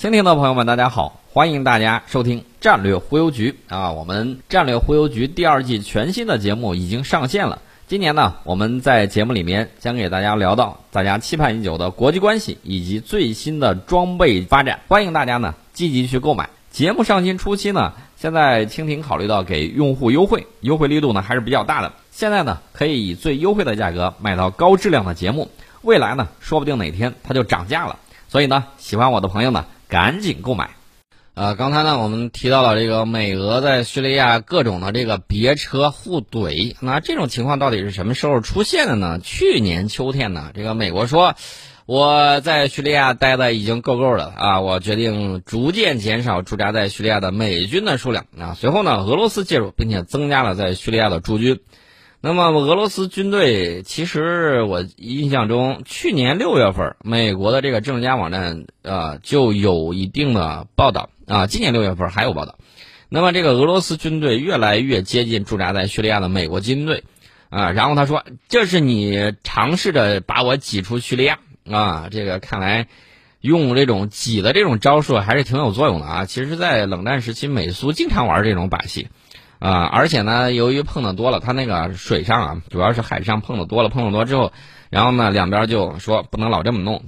蜻蜓的朋友们，大家好，欢迎大家收听战略忽悠局啊！我们战略忽悠局第二季全新的节目已经上线了。今年呢，我们在节目里面将给大家聊到大家期盼已久的国际关系以及最新的装备发展，欢迎大家呢积极去购买。节目上新初期呢，现在蜻蜓考虑到给用户优惠，优惠力度呢还是比较大的。现在呢，可以以最优惠的价格买到高质量的节目，未来呢，说不定哪天它就涨价了。所以呢，喜欢我的朋友呢。赶紧购买，呃，刚才呢我们提到了这个美俄在叙利亚各种的这个别车互怼，那这种情况到底是什么时候出现的呢？去年秋天呢，这个美国说我在叙利亚待的已经够够了啊，我决定逐渐减少驻扎在叙利亚的美军的数量啊。随后呢，俄罗斯介入，并且增加了在叙利亚的驻军。那么俄罗斯军队其实我印象中，去年六月份，美国的这个政治家网站啊就有一定的报道啊。今年六月份还有报道。那么这个俄罗斯军队越来越接近驻扎在叙利亚的美国军队啊。然后他说：“这是你尝试着把我挤出叙利亚啊。”这个看来用这种挤的这种招数还是挺有作用的啊。其实，在冷战时期，美苏经常玩这种把戏。啊，而且呢，由于碰的多了，他那个水上啊，主要是海上碰的多了，碰的多之后，然后呢，两边就说不能老这么弄，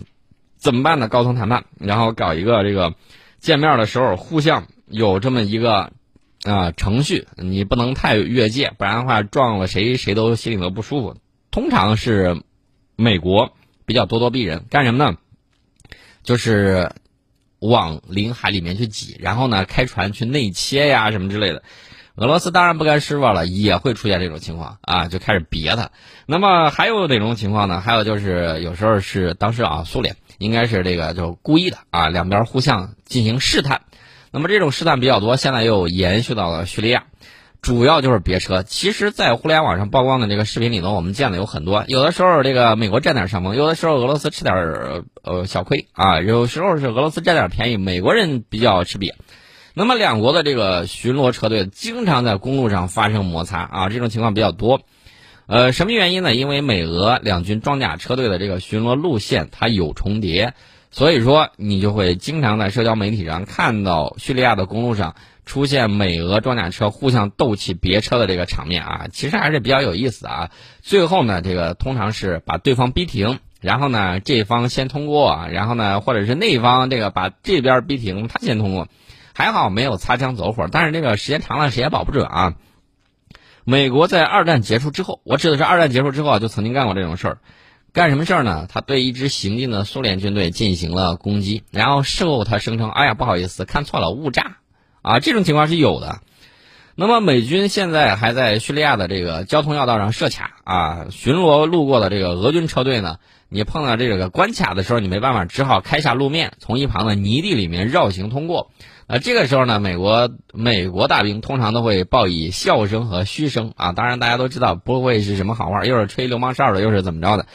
怎么办呢？高层谈判，然后搞一个这个见面的时候互相有这么一个啊程序，你不能太越界，不然的话撞了谁谁都心里头不舒服。通常是美国比较咄咄逼人，干什么呢？就是往领海里面去挤，然后呢，开船去内切呀什么之类的。俄罗斯当然不甘示弱了，也会出现这种情况啊，就开始别他。那么还有哪种情况呢？还有就是有时候是当时啊，苏联应该是这个就故意的啊，两边互相进行试探。那么这种试探比较多，现在又延续到了叙利亚，主要就是别车。其实，在互联网上曝光的这个视频里头，我们见的有很多。有的时候这个美国占点上风，有的时候俄罗斯吃点呃小亏啊，有时候是俄罗斯占点便宜，美国人比较吃瘪。那么，两国的这个巡逻车队经常在公路上发生摩擦啊，这种情况比较多。呃，什么原因呢？因为美俄两军装甲车队的这个巡逻路线它有重叠，所以说你就会经常在社交媒体上看到叙利亚的公路上出现美俄装甲车互相斗气别车的这个场面啊，其实还是比较有意思啊。最后呢，这个通常是把对方逼停，然后呢这方先通过，然后呢或者是那方这个把这边逼停，他先通过。还好没有擦枪走火，但是这个时间长了谁也保不准啊。美国在二战结束之后，我指的是二战结束之后啊，就曾经干过这种事儿。干什么事儿呢？他对一支行进的苏联军队进行了攻击，然后事后他声称：“哎呀，不好意思，看错了，误炸。”啊，这种情况是有的。那么美军现在还在叙利亚的这个交通要道上设卡啊，巡逻路过的这个俄军车队呢，你碰到这个关卡的时候，你没办法，只好开下路面，从一旁的泥地里面绕行通过。呃，这个时候呢，美国美国大兵通常都会报以笑声和嘘声啊。当然，大家都知道不会是什么好话，又是吹流氓哨的，又是怎么着的。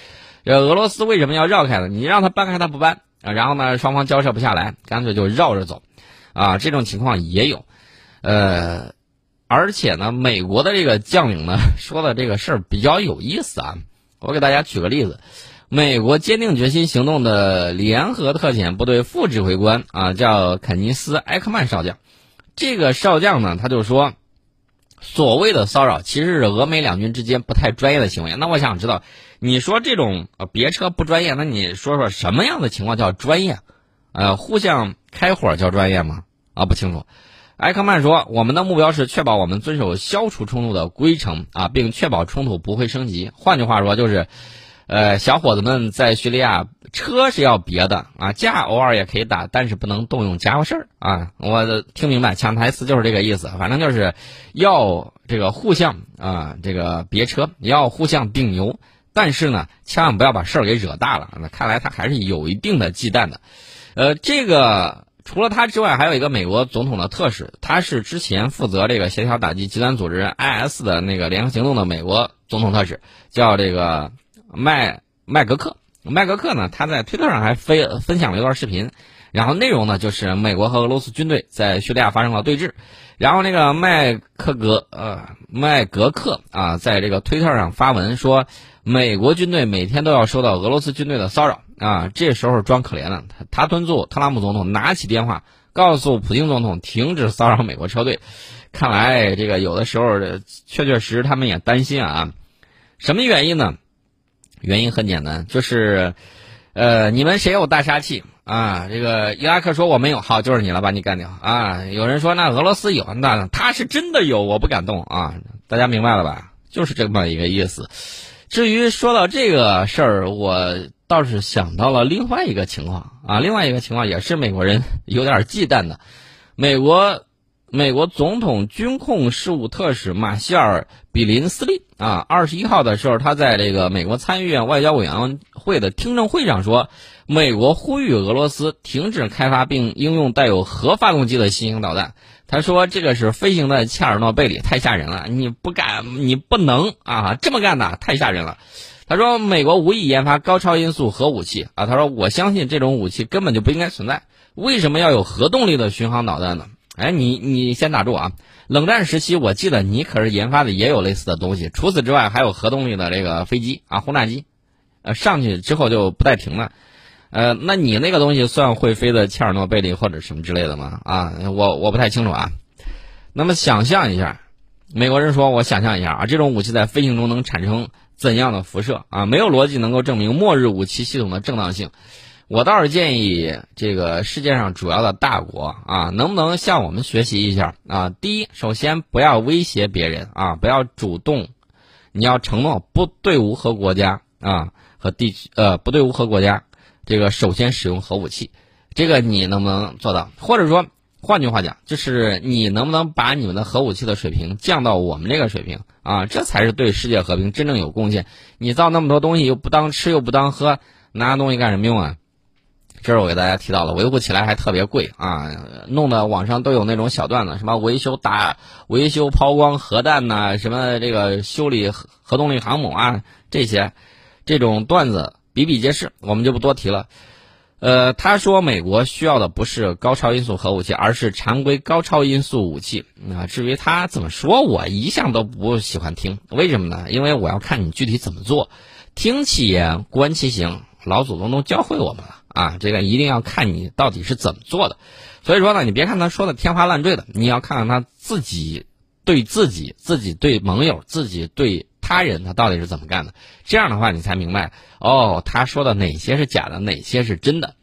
这俄罗斯为什么要绕开呢？你让他搬开，他不搬啊。然后呢，双方交涉不下来，干脆就绕着走啊。这种情况也有，呃，而且呢，美国的这个将领呢说的这个事儿比较有意思啊。我给大家举个例子。美国坚定决心行动的联合特遣部队副指挥官啊，叫肯尼斯·埃克曼少将。这个少将呢，他就说，所谓的骚扰其实是俄美两军之间不太专业的行为。那我想知道，你说这种别车不专业，那你说说什么样的情况叫专业？呃，互相开火叫专业吗？啊，不清楚。埃克曼说，我们的目标是确保我们遵守消除冲突的规程啊，并确保冲突不会升级。换句话说，就是。呃，小伙子们在叙利亚车是要别的啊，架偶尔也可以打，但是不能动用家伙事儿啊。我听明白，抢台词就是这个意思，反正就是要这个互相啊，这个别车要互相顶牛，但是呢，千万不要把事儿给惹大了。那看来他还是有一定的忌惮的。呃，这个除了他之外，还有一个美国总统的特使，他是之前负责这个协调打击极端组织 IS 的那个联合行动的美国总统特使，叫这个。麦麦格克，麦格克呢？他在推特上还分分享了一段视频，然后内容呢就是美国和俄罗斯军队在叙利亚发生了对峙，然后那个麦克格呃麦格克啊在这个推特上发文说，美国军队每天都要受到俄罗斯军队的骚扰。啊，这时候装可怜了，他他敦促特朗普总统拿起电话告诉普京总统停止骚扰美国车队，看来这个有的时候确确实实他们也担心啊，什么原因呢？原因很简单，就是，呃，你们谁有大杀器？啊，这个伊拉克说我没有，好，就是你了，把你干掉啊！有人说那俄罗斯有，那他是真的有，我不敢动啊！大家明白了吧？就是这么一个意思。至于说到这个事儿，我倒是想到了另外一个情况啊，另外一个情况也是美国人 有点忌惮的，美国。美国总统军控事务特使马歇尔·比林斯利啊，二十一号的时候，他在这个美国参议院外交委员会的听证会上说，美国呼吁俄罗斯停止开发并应用带有核发动机的新型导弹。他说，这个是飞行的切尔诺贝利，太吓人了，你不敢，你不能啊，这么干的太吓人了。他说，美国无意研发高超音速核武器啊，他说，我相信这种武器根本就不应该存在，为什么要有核动力的巡航导弹呢？哎，你你先打住啊！冷战时期，我记得你可是研发的也有类似的东西。除此之外，还有核动力的这个飞机啊，轰炸机，呃，上去之后就不带停了。呃，那你那个东西算会飞的切尔诺贝利或者什么之类的吗？啊，我我不太清楚啊。那么想象一下，美国人说，我想象一下啊，这种武器在飞行中能产生怎样的辐射啊？没有逻辑能够证明末日武器系统的正当性。我倒是建议这个世界上主要的大国啊，能不能向我们学习一下啊？第一，首先不要威胁别人啊，不要主动，你要承诺不对无核国家啊和地区呃不对无核国家这个首先使用核武器，这个你能不能做到？或者说，换句话讲，就是你能不能把你们的核武器的水平降到我们这个水平啊？这才是对世界和平真正有贡献。你造那么多东西又不当吃又不当喝，拿东西干什么用啊？这是我给大家提到了，维护起来还特别贵啊，弄得网上都有那种小段子，什么维修打、维修抛光核弹呐，什么这个修理核核动力航母啊，这些这种段子比比皆是，我们就不多提了。呃，他说美国需要的不是高超音速核武器，而是常规高超音速武器啊。至于他怎么说，我一向都不喜欢听，为什么呢？因为我要看你具体怎么做，听其言，观其行，老祖宗都教会我们了。啊，这个一定要看你到底是怎么做的，所以说呢，你别看他说的天花乱坠的，你要看看他自己对自己、自己对盟友、自己对他人，他到底是怎么干的。这样的话，你才明白哦，他说的哪些是假的，哪些是真的。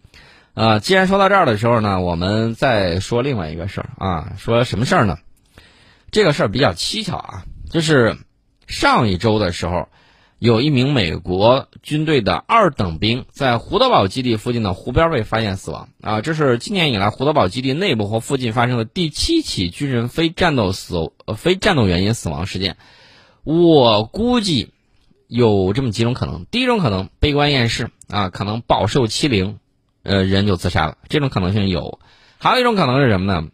呃，既然说到这儿的时候呢，我们再说另外一个事儿啊，说什么事儿呢？这个事儿比较蹊跷啊，就是上一周的时候。有一名美国军队的二等兵在胡德堡基地附近的湖边被发现死亡啊！这是今年以来胡德堡基地内部或附近发生的第七起军人非战斗死呃非战斗原因死亡事件。我估计有这么几种可能：第一种可能悲观厌世啊，可能饱受欺凌，呃，人就自杀了，这种可能性有；还有一种可能是什么呢？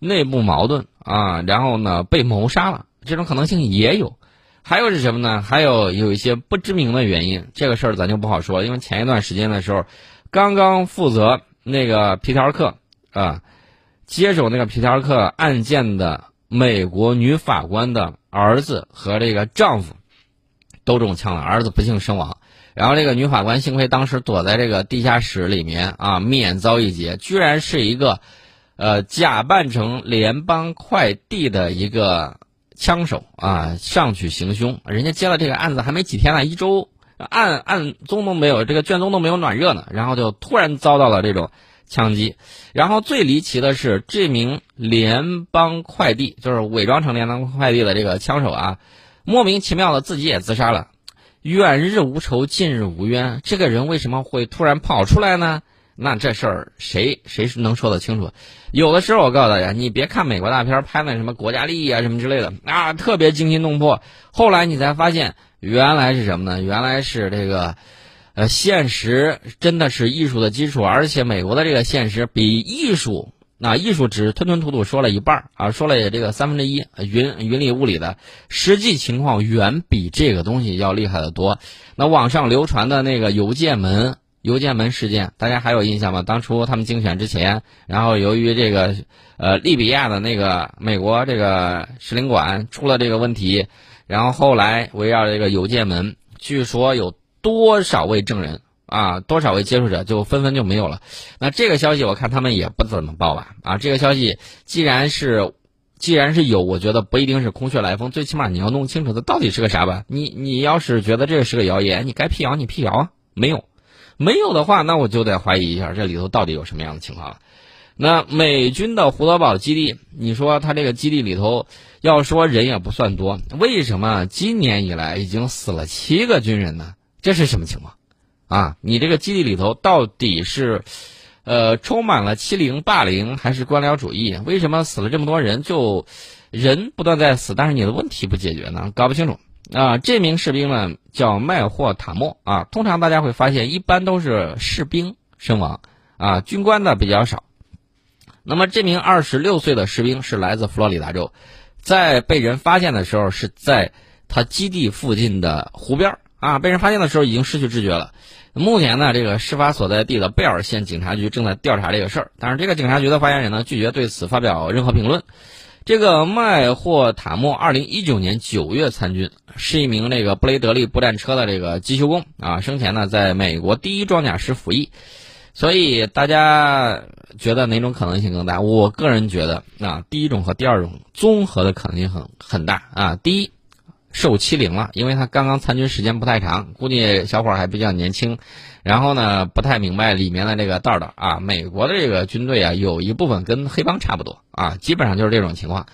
内部矛盾啊，然后呢被谋杀了，这种可能性也有。还有是什么呢？还有有一些不知名的原因，这个事儿咱就不好说。因为前一段时间的时候，刚刚负责那个皮条客啊，接手那个皮条客案件的美国女法官的儿子和这个丈夫都中枪了，儿子不幸身亡。然后这个女法官幸亏当时躲在这个地下室里面啊，免遭一劫。居然是一个呃假扮成联邦快递的一个。枪手啊，上去行凶，人家接了这个案子还没几天呢，一周案案宗都没有，这个卷宗都没有暖热呢，然后就突然遭到了这种枪击。然后最离奇的是，这名联邦快递，就是伪装成联邦快递的这个枪手啊，莫名其妙的自己也自杀了。远日无仇，近日无冤，这个人为什么会突然跑出来呢？那这事儿谁谁是能说得清楚？有的时候我告诉大家，你别看美国大片拍的什么国家利益啊什么之类的啊，特别惊心动魄。后来你才发现，原来是什么呢？原来是这个，呃，现实真的是艺术的基础，而且美国的这个现实比艺术，那艺术只吞吞吐吐说了一半啊，说了也这个三分之一，云云里雾里的，实际情况远比这个东西要厉害的多。那网上流传的那个邮件门。邮件门事件，大家还有印象吗？当初他们竞选之前，然后由于这个呃利比亚的那个美国这个使领馆出了这个问题，然后后来围绕这个邮件门，据说有多少位证人啊，多少位接触者就纷纷就没有了。那这个消息我看他们也不怎么报吧？啊，这个消息既然是。既然是有，我觉得不一定是空穴来风，最起码你要弄清楚它到底是个啥吧。你你要是觉得这个是个谣言，你该辟谣你辟谣啊。没有，没有的话，那我就得怀疑一下这里头到底有什么样的情况了。那美军的胡德堡基地，你说它这个基地里头，要说人也不算多，为什么今年以来已经死了七个军人呢？这是什么情况？啊，你这个基地里头到底是？呃，充满了欺凌、霸凌，还是官僚主义？为什么死了这么多人，就人不断在死，但是你的问题不解决呢？搞不清楚啊！这名士兵呢叫麦霍塔莫啊。通常大家会发现，一般都是士兵身亡啊，军官的比较少。那么这名二十六岁的士兵是来自佛罗里达州，在被人发现的时候是在他基地附近的湖边啊，被人发现的时候已经失去知觉了。目前呢，这个事发所在地的贝尔县警察局正在调查这个事儿，但是这个警察局的发言人呢拒绝对此发表任何评论。这个迈霍塔莫，二零一九年九月参军，是一名那个布雷德利步战车的这个机修工啊，生前呢在美国第一装甲师服役。所以大家觉得哪种可能性更大？我个人觉得啊，第一种和第二种综合的可能性很很大啊。第一。受欺凌了，因为他刚刚参军时间不太长，估计小伙还比较年轻，然后呢不太明白里面的这个道道啊。美国的这个军队啊，有一部分跟黑帮差不多啊，基本上就是这种情况。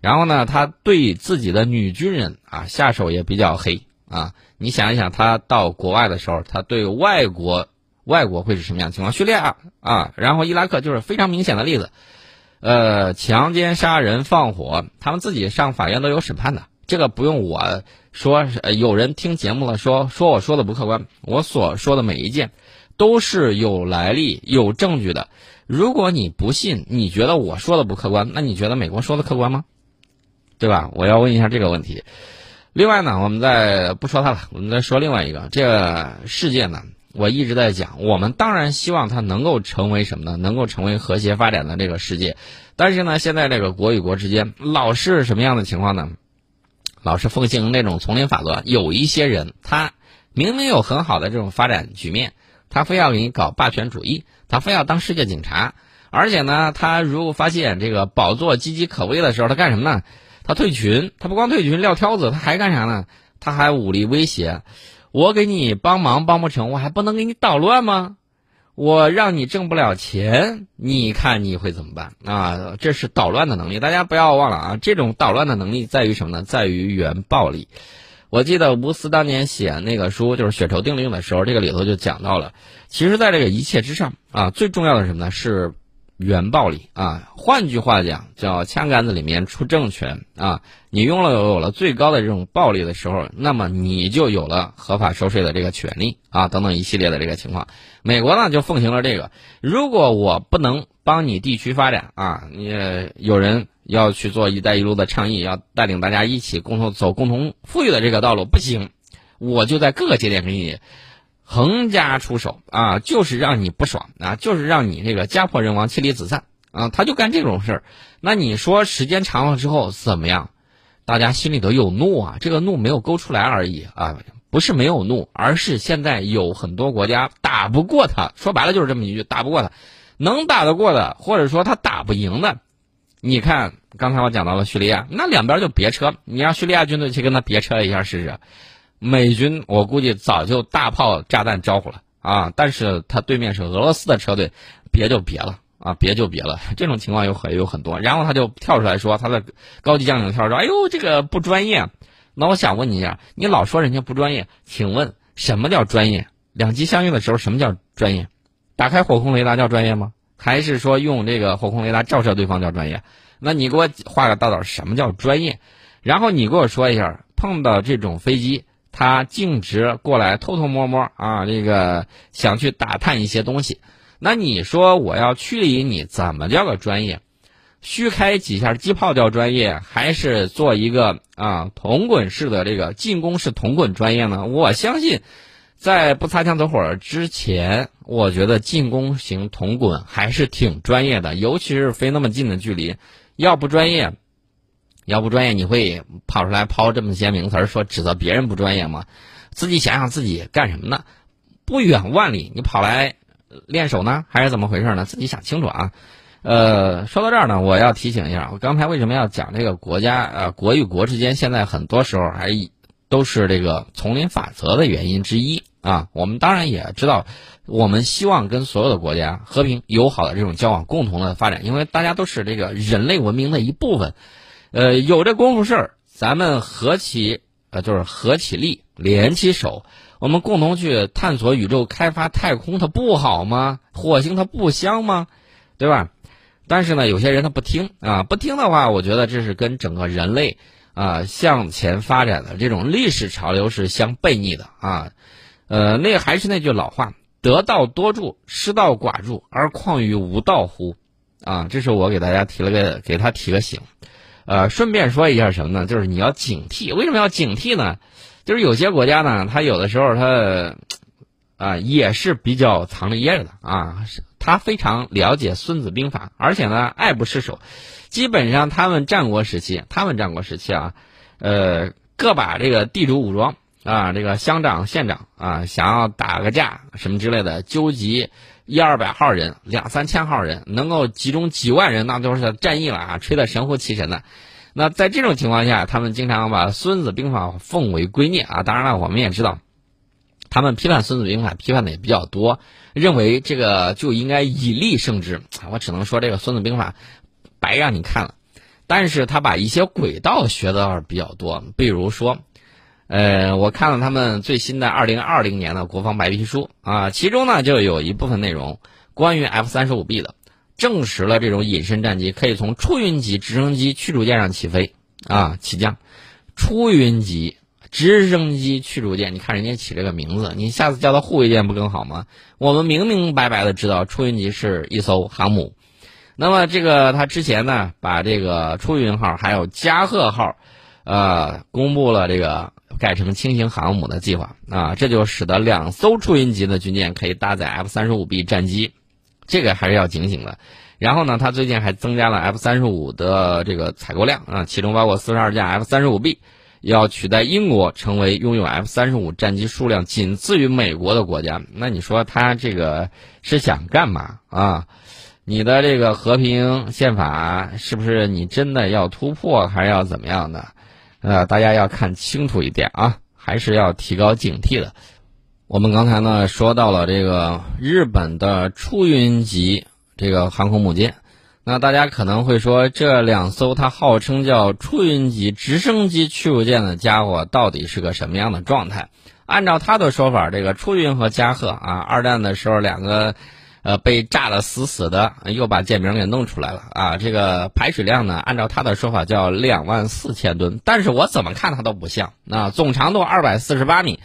然后呢，他对自己的女军人啊下手也比较黑啊。你想一想，他到国外的时候，他对外国外国会是什么样的情况？叙利亚啊，然后伊拉克就是非常明显的例子，呃，强奸、杀人、放火，他们自己上法院都有审判的。这个不用我说，有人听节目了说说我说的不客观，我所说的每一件都是有来历、有证据的。如果你不信，你觉得我说的不客观，那你觉得美国说的客观吗？对吧？我要问一下这个问题。另外呢，我们再不说它了，我们再说另外一个。这个世界呢，我一直在讲，我们当然希望它能够成为什么呢？能够成为和谐发展的这个世界。但是呢，现在这个国与国之间老是什么样的情况呢？老是奉行那种丛林法则，有一些人他明明有很好的这种发展局面，他非要给你搞霸权主义，他非要当世界警察，而且呢，他如果发现这个宝座岌岌可危的时候，他干什么呢？他退群，他不光退群撂挑子，他还干啥呢？他还武力威胁，我给你帮忙帮不成，我还不能给你捣乱吗？我让你挣不了钱，你看你会怎么办啊？这是捣乱的能力，大家不要忘了啊！这种捣乱的能力在于什么呢？在于原暴力。我记得吴思当年写那个书，就是《血仇定律》的时候，这个里头就讲到了。其实，在这个一切之上啊，最重要的什么呢？是。原暴力啊，换句话讲，叫枪杆子里面出政权啊。你用了有了最高的这种暴力的时候，那么你就有了合法收税的这个权利啊，等等一系列的这个情况。美国呢就奉行了这个，如果我不能帮你地区发展啊，你有人要去做“一带一路”的倡议，要带领大家一起共同走共同富裕的这个道路，不行，我就在各个节点给你。横加出手啊，就是让你不爽啊，就是让你这个家破人亡、妻离子散啊，他就干这种事儿。那你说时间长了之后怎么样？大家心里头有怒啊，这个怒没有勾出来而已啊，不是没有怒，而是现在有很多国家打不过他。说白了就是这么一句，打不过他，能打得过的，或者说他打不赢的，你看刚才我讲到了叙利亚，那两边就别车，你让叙利亚军队去跟他别车一下试试。美军我估计早就大炮炸弹招呼了啊，但是他对面是俄罗斯的车队，别就别了啊，别就别了。这种情况有很有很多，然后他就跳出来说他的高级将领跳出来说：“哎呦，这个不专业。”那我想问你一下，你老说人家不专业，请问什么叫专业？两机相遇的时候什么叫专业？打开火控雷达叫专业吗？还是说用这个火控雷达照射对方叫专业？那你给我画个道道，什么叫专业？然后你给我说一下，碰到这种飞机。他径直过来偷偷摸摸啊，这个想去打探一些东西。那你说我要驱离你，怎么叫个专业？虚开几下机炮叫专业，还是做一个啊铜滚式的这个进攻式铜滚专业呢？我相信，在不擦枪走火之前，我觉得进攻型铜滚还是挺专业的，尤其是飞那么近的距离，要不专业，要不专业，你会跑出来抛这么些名词儿说指责别人不专业吗？自己想想自己干什么呢？不远万里，你跑来练手呢，还是怎么回事呢？自己想清楚啊。呃，说到这儿呢，我要提醒一下，我刚才为什么要讲这个国家呃国与国之间现在很多时候还都是这个丛林法则的原因之一啊。我们当然也知道，我们希望跟所有的国家和平友好的这种交往，共同的发展，因为大家都是这个人类文明的一部分。呃，有这功夫事儿，咱们合起呃就是合起力，联起手，我们共同去探索宇宙、开发太空，它不好吗？火星它不香吗？对吧？但是呢，有些人他不听啊，不听的话，我觉得这是跟整个人类啊向前发展的这种历史潮流是相背逆的啊。呃，那还是那句老话：得道多助，失道寡助，而况于无道乎？啊，这是我给大家提了个给他提个醒。呃，顺便说一下什么呢？就是你要警惕。为什么要警惕呢？就是有些国家呢，他有的时候他啊也是比较藏着掖着的啊。他非常了解《孙子兵法》，而且呢爱不释手。基本上他们战国时期，他们战国时期啊，呃，各把这个地主武装啊，这个乡长、县长啊，想要打个架什么之类的，纠集一二百号人、两三千号人，能够集中几万人，那都是战役了啊，吹得神乎其神的。那在这种情况下，他们经常把《孙子兵法》奉为圭臬啊。当然了，我们也知道，他们批判《孙子兵法》批判的也比较多。认为这个就应该以力胜之，我只能说这个《孙子兵法》白让你看了，但是他把一些轨道学的比较多，比如说，呃，我看了他们最新的二零二零年的国防白皮书啊，其中呢就有一部分内容关于 F 三十五 B 的，证实了这种隐身战机可以从出云级直升机驱逐舰上起飞啊起降，出云级。直升机驱逐舰，你看人家起这个名字，你下次叫它护卫舰不更好吗？我们明明白白的知道出云级是一艘航母，那么这个他之前呢，把这个出云号还有加贺号，呃，公布了这个改成轻型航母的计划啊，这就使得两艘出云级的军舰可以搭载 F 三十五 B 战机，这个还是要警醒的。然后呢，他最近还增加了 F 三十五的这个采购量啊，其中包括四十二架 F 三十五 B。要取代英国成为拥有 F 三十五战机数量仅次于美国的国家，那你说他这个是想干嘛啊？你的这个和平宪法是不是你真的要突破，还是要怎么样的？呃，大家要看清楚一点啊，还是要提高警惕的。我们刚才呢说到了这个日本的出云级这个航空母舰。那大家可能会说，这两艘它号称叫出云级直升机驱逐舰的家伙，到底是个什么样的状态？按照他的说法，这个出云和加贺啊，二战的时候两个，呃，被炸得死死的，又把舰名给弄出来了啊。这个排水量呢，按照他的说法叫两万四千吨，但是我怎么看它都不像。那总长度二百四十八米，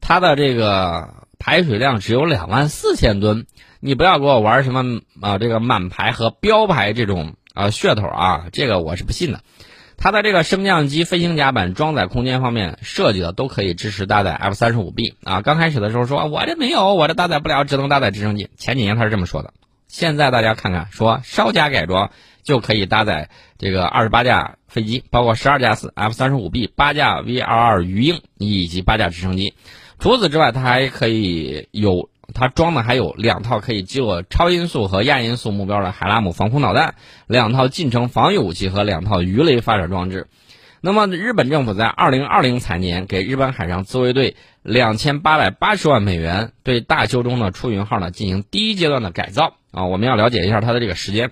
它的这个排水量只有两万四千吨。你不要给我玩什么啊，这个满排和标排这种啊噱头啊，这个我是不信的。它的这个升降机、飞行甲板装载空间方面设计的都可以支持搭载 F 三十五 B 啊。刚开始的时候说我这没有，我这搭载不了，只能搭载直升机。前几年他是这么说的。现在大家看看，说稍加改装就可以搭载这个二十八架飞机，包括十二架次 F 三十五 B、八架 V 二二鱼鹰以及八架直升机。除此之外，它还可以有。它装的还有两套可以击落超音速和亚音速目标的海拉姆防空导弹，两套近程防御武器和两套鱼雷发射装置。那么，日本政府在二零二零财年给日本海上自卫队两千八百八十万美元，对大修中的出云号呢进行第一阶段的改造啊。我们要了解一下它的这个时间。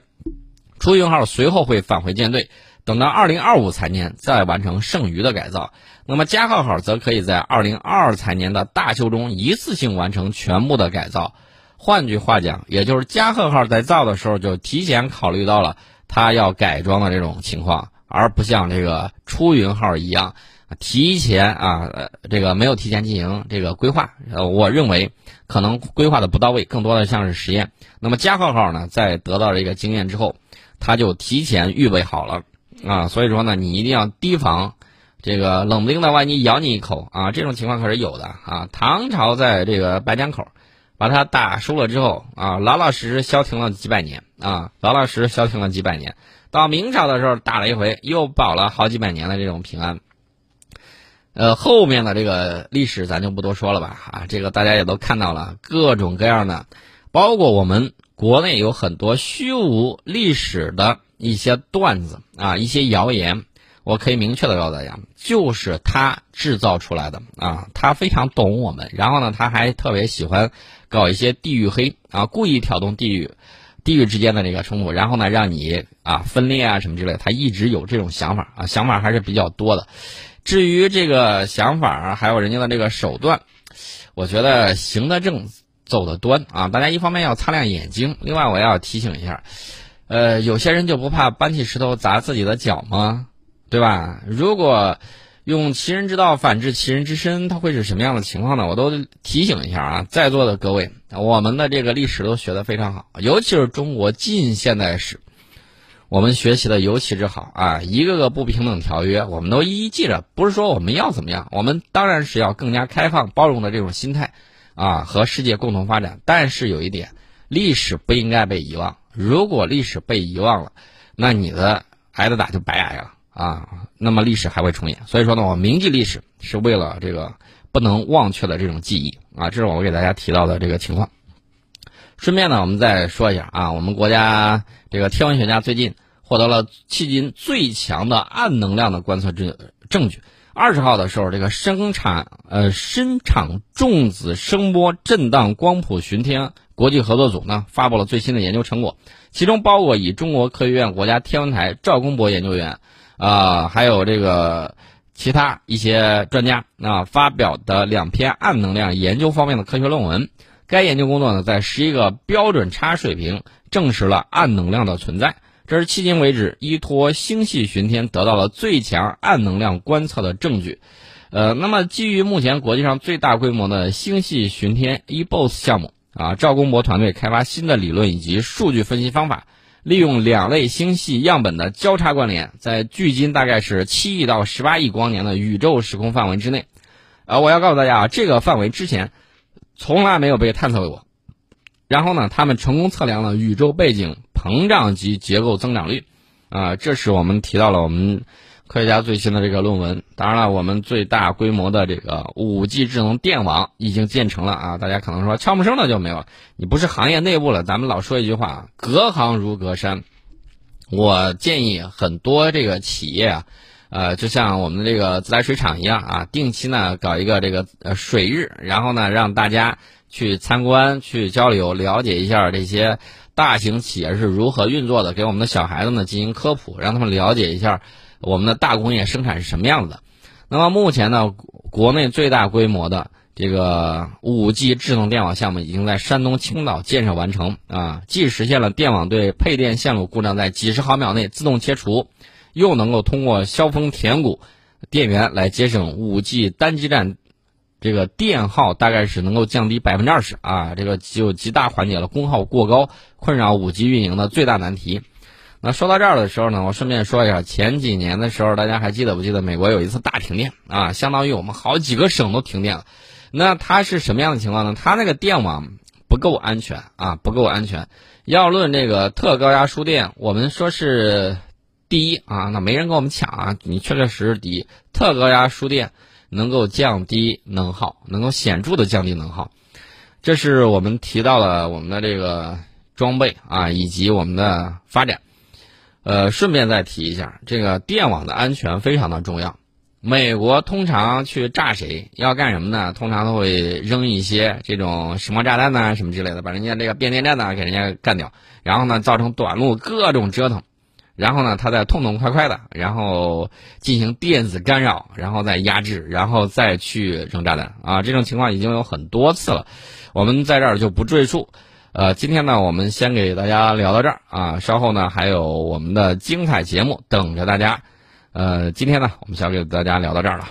出云号随后会返回舰队。等到二零二五财年再完成剩余的改造，那么加贺号则可以在二零二二财年的大修中一次性完成全部的改造。换句话讲，也就是加贺号在造的时候就提前考虑到了它要改装的这种情况，而不像这个出云号一样提前啊，这个没有提前进行这个规划。呃，我认为可能规划的不到位，更多的像是实验。那么加贺号呢，在得到这个经验之后，它就提前预备好了。啊，所以说呢，你一定要提防这个冷不丁的万一咬你一口啊，这种情况可是有的啊。唐朝在这个白江口，把他打输了之后啊，老老实实消停了几百年啊，老老实实消停了几百年。到明朝的时候打了一回，又保了好几百年的这种平安。呃，后面的这个历史咱就不多说了吧啊，这个大家也都看到了各种各样的，包括我们国内有很多虚无历史的一些段子啊，一些谣言。我可以明确的告诉大家，就是他制造出来的啊，他非常懂我们，然后呢，他还特别喜欢搞一些地域黑啊，故意挑动地域、地域之间的这个冲突，然后呢，让你啊分裂啊什么之类，他一直有这种想法啊，想法还是比较多的。至于这个想法还有人家的这个手段，我觉得行得正，走得端啊，大家一方面要擦亮眼睛，另外我要提醒一下，呃，有些人就不怕搬起石头砸自己的脚吗？对吧？如果用其人之道反治其人之身，它会是什么样的情况呢？我都提醒一下啊，在座的各位，我们的这个历史都学得非常好，尤其是中国近现代史，我们学习的尤其之好啊！一个个不平等条约，我们都一一记着。不是说我们要怎么样，我们当然是要更加开放包容的这种心态啊，和世界共同发展。但是有一点，历史不应该被遗忘。如果历史被遗忘了，那你的挨的打就白挨了。啊，那么历史还会重演，所以说呢，我铭记历史是为了这个不能忘却的这种记忆啊，这是我给大家提到的这个情况。顺便呢，我们再说一下啊，我们国家这个天文学家最近获得了迄今最强的暗能量的观测证证据。二十号的时候，这个生产呃深场重子声波震荡光谱巡天国际合作组呢发布了最新的研究成果，其中包括以中国科学院国家天文台赵公博研究员。啊，还有这个其他一些专家啊发表的两篇暗能量研究方面的科学论文。该研究工作呢，在十一个标准差水平证实了暗能量的存在。这是迄今为止依托星系巡天得到了最强暗能量观测的证据。呃，那么基于目前国际上最大规模的星系巡天 eBOSS 项目啊，赵公博团队开发新的理论以及数据分析方法。利用两类星系样本的交叉关联，在距今大概是七亿到十八亿光年的宇宙时空范围之内，啊，我要告诉大家啊，这个范围之前从来没有被探测过。然后呢，他们成功测量了宇宙背景膨胀及结构增长率，啊，这是我们提到了我们。科学家最新的这个论文，当然了，我们最大规模的这个五 G 智能电网已经建成了啊！大家可能说悄没声的就没有，你不是行业内部了，咱们老说一句话啊，隔行如隔山。我建议很多这个企业啊，呃，就像我们的这个自来水厂一样啊，定期呢搞一个这个呃水日，然后呢让大家去参观、去交流、了解一下这些大型企业是如何运作的，给我们的小孩子呢进行科普，让他们了解一下。我们的大工业生产是什么样子的？那么目前呢，国内最大规模的这个五 G 智能电网项目已经在山东青岛建设完成啊，既实现了电网对配电线路故障在几十毫秒内自动切除，又能够通过削峰填谷电源来节省五 G 单基站这个电耗，大概是能够降低百分之二十啊，这个就极大缓解了功耗过高困扰五 G 运营的最大难题。那说到这儿的时候呢，我顺便说一下，前几年的时候，大家还记得不记得美国有一次大停电啊？相当于我们好几个省都停电了。那它是什么样的情况呢？它那个电网不够安全啊，不够安全。要论这个特高压输电，我们说是第一啊，那没人跟我们抢啊，你确确实实第一。特高压输电能够降低能耗，能够显著的降低能耗。这是我们提到了我们的这个装备啊，以及我们的发展。呃，顺便再提一下，这个电网的安全非常的重要。美国通常去炸谁，要干什么呢？通常都会扔一些这种什么炸弹呐，什么之类的，把人家这个变电站呢给人家干掉，然后呢造成短路，各种折腾，然后呢他再痛痛快快的，然后进行电子干扰，然后再压制，然后再去扔炸弹啊！这种情况已经有很多次了，我们在这儿就不赘述。呃，今天呢，我们先给大家聊到这儿啊，稍后呢还有我们的精彩节目等着大家。呃，今天呢，我们先给大家聊到这儿了。